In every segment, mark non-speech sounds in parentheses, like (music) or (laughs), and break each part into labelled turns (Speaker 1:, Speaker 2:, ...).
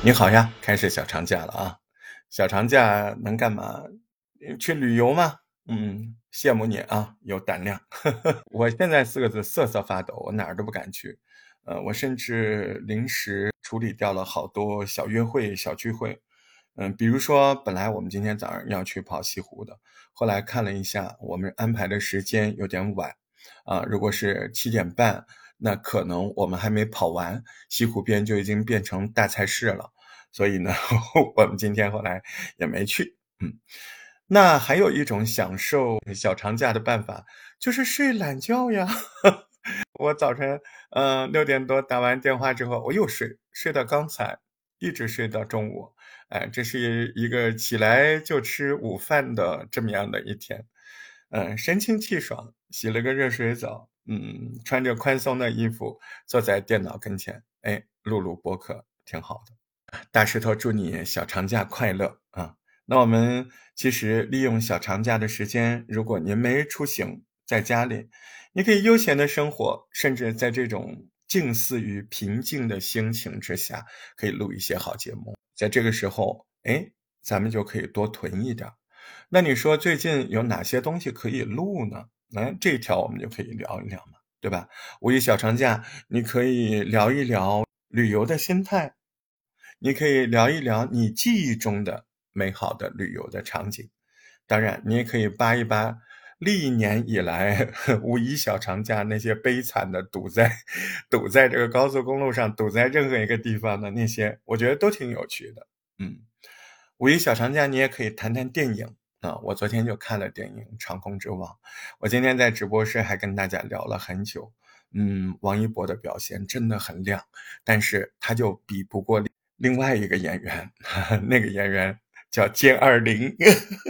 Speaker 1: 你好呀，开始小长假了啊！小长假能干嘛？去旅游吗？嗯，羡慕你啊，有胆量。(laughs) 我现在四个字瑟瑟发抖，我哪儿都不敢去。呃，我甚至临时处理掉了好多小约会、小聚会。嗯，比如说，本来我们今天早上要去跑西湖的，后来看了一下，我们安排的时间有点晚啊。如果是七点半，那可能我们还没跑完，西湖边就已经变成大菜市了。所以呢，(laughs) 我们今天后来也没去。嗯，那还有一种享受小长假的办法，就是睡懒觉呀。(laughs) 我早晨，嗯，六点多打完电话之后，我又睡，睡到刚才，一直睡到中午。哎，这是一个起来就吃午饭的这么样的一天。嗯，神清气爽，洗了个热水澡，嗯，穿着宽松的衣服，坐在电脑跟前，哎，录录播客，挺好的。大石头祝你小长假快乐啊！那我们其实利用小长假的时间，如果您没出行，在家里，你可以悠闲的生活，甚至在这种近似于平静的心情之下，可以录一些好节目。在这个时候，哎，咱们就可以多囤一点。那你说最近有哪些东西可以录呢？那这一条我们就可以聊一聊嘛，对吧？五一小长假，你可以聊一聊旅游的心态。你可以聊一聊你记忆中的美好的旅游的场景，当然，你也可以扒一扒历年以来 (laughs) 五一小长假那些悲惨的堵在堵在这个高速公路上、堵在任何一个地方的那些，我觉得都挺有趣的。嗯，五一小长假你也可以谈谈电影啊，我昨天就看了电影《长空之王》，我今天在直播室还跟大家聊了很久。嗯，王一博的表现真的很亮，但是他就比不过。另外一个演员，那个演员叫歼二零，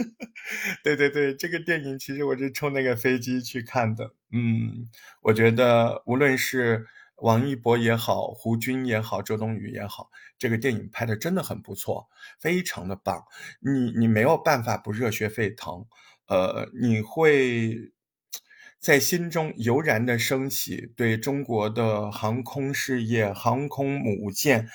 Speaker 1: (laughs) 对对对，这个电影其实我是冲那个飞机去看的。嗯，我觉得无论是王一博也好，胡军也好，周冬雨也好，这个电影拍的真的很不错，非常的棒。你你没有办法不热血沸腾，呃，你会在心中油然的升起对中国的航空事业、航空母舰。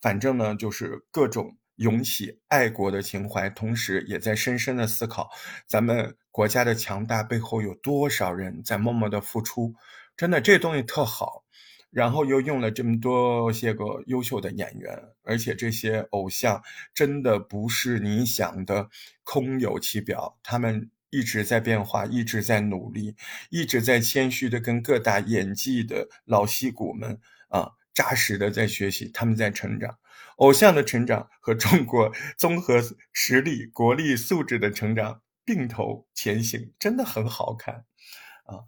Speaker 1: 反正呢，就是各种涌起爱国的情怀，同时也在深深的思考，咱们国家的强大背后有多少人在默默的付出。真的，这东西特好。然后又用了这么多些个优秀的演员，而且这些偶像真的不是你想的空有其表，他们一直在变化，一直在努力，一直在谦虚的跟各大演技的老戏骨们啊。扎实的在学习，他们在成长，偶像的成长和中国综合实力、国力素质的成长并头前行，真的很好看，啊，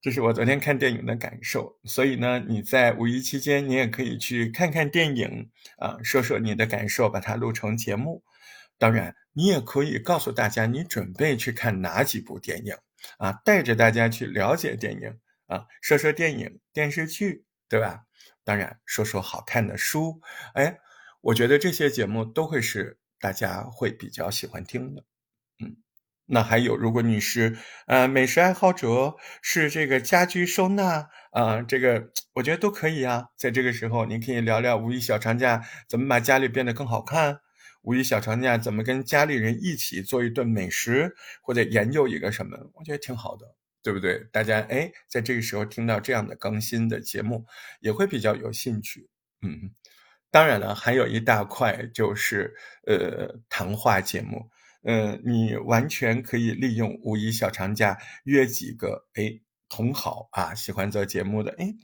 Speaker 1: 这是我昨天看电影的感受。所以呢，你在五一期间，你也可以去看看电影，啊，说说你的感受，把它录成节目。当然，你也可以告诉大家你准备去看哪几部电影，啊，带着大家去了解电影，啊，说说电影电视剧，对吧？当然，说说好看的书，哎，我觉得这些节目都会是大家会比较喜欢听的。那还有，如果你是呃美食爱好者，是这个家居收纳啊，这个我觉得都可以啊。在这个时候，你可以聊聊五一小长假怎么把家里变得更好看，五一小长假怎么跟家里人一起做一顿美食，或者研究一个什么，我觉得挺好的。对不对？大家哎，在这个时候听到这样的更新的节目，也会比较有兴趣。嗯，当然了，还有一大块就是呃谈话节目。嗯，你完全可以利用五一小长假约几个哎同好啊，喜欢做节目的哎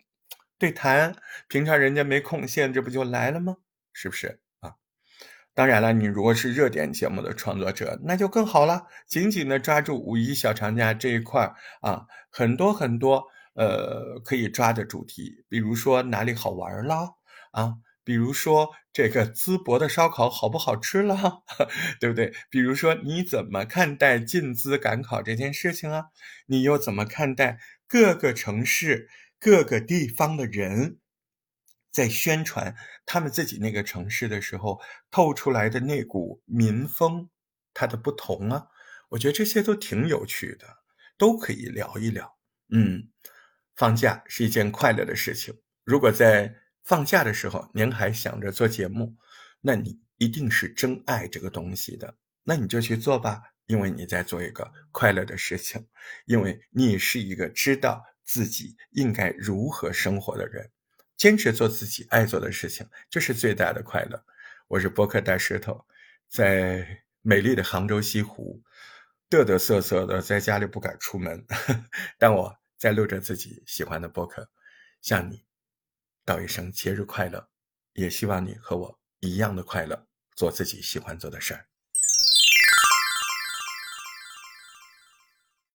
Speaker 1: 对谈。平常人家没空，现在这不就来了吗？是不是啊？当然了，你如果是热点节目的创作者，那就更好了。紧紧的抓住五一小长假这一块啊，很多很多呃可以抓的主题，比如说哪里好玩啦啊，比如说这个淄博的烧烤好不好吃了，(laughs) 对不对？比如说你怎么看待进淄赶考这件事情啊？你又怎么看待各个城市各个地方的人？在宣传他们自己那个城市的时候，透出来的那股民风，它的不同啊，我觉得这些都挺有趣的，都可以聊一聊。嗯，放假是一件快乐的事情。如果在放假的时候您还想着做节目，那你一定是真爱这个东西的。那你就去做吧，因为你在做一个快乐的事情，因为你是一个知道自己应该如何生活的人。坚持做自己爱做的事情，就是最大的快乐。我是播客大石头，在美丽的杭州西湖，嘚嘚瑟瑟的在家里不敢出门，(laughs) 但我在录着自己喜欢的播客，向你道一声节日快乐，也希望你和我一样的快乐，做自己喜欢做的事儿。